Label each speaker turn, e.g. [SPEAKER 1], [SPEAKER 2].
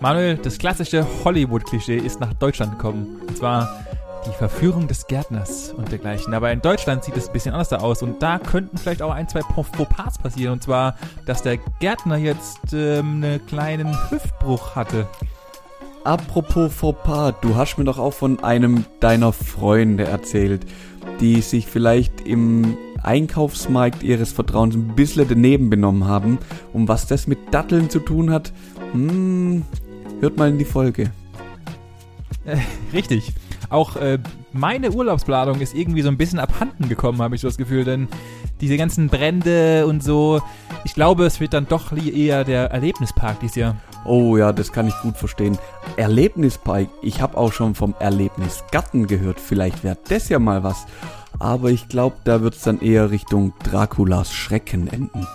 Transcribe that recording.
[SPEAKER 1] Manuel, das klassische Hollywood-Klischee ist nach Deutschland gekommen. Und zwar die Verführung des Gärtners und dergleichen. Aber in Deutschland sieht es ein bisschen anders aus und da könnten vielleicht auch ein, zwei Fauxpas passieren. Und zwar, dass der Gärtner jetzt ähm, einen kleinen Hüftbruch hatte.
[SPEAKER 2] Apropos Fauxpas, du hast mir doch auch von einem deiner Freunde erzählt, die sich vielleicht im Einkaufsmarkt ihres Vertrauens ein bisschen daneben benommen haben. Und was das mit Datteln zu tun hat, hm, hört mal in die Folge.
[SPEAKER 1] Äh, richtig. Auch äh, meine Urlaubsplanung ist irgendwie so ein bisschen abhanden gekommen, habe ich so das Gefühl, denn diese ganzen Brände und so, ich glaube, es wird dann doch eher der Erlebnispark dieses Jahr.
[SPEAKER 2] Oh ja, das kann ich gut verstehen. Erlebnispark, ich habe auch schon vom Erlebnisgarten gehört. Vielleicht wäre das ja mal was. Aber ich glaube, da wird es dann eher Richtung Draculas Schrecken enden.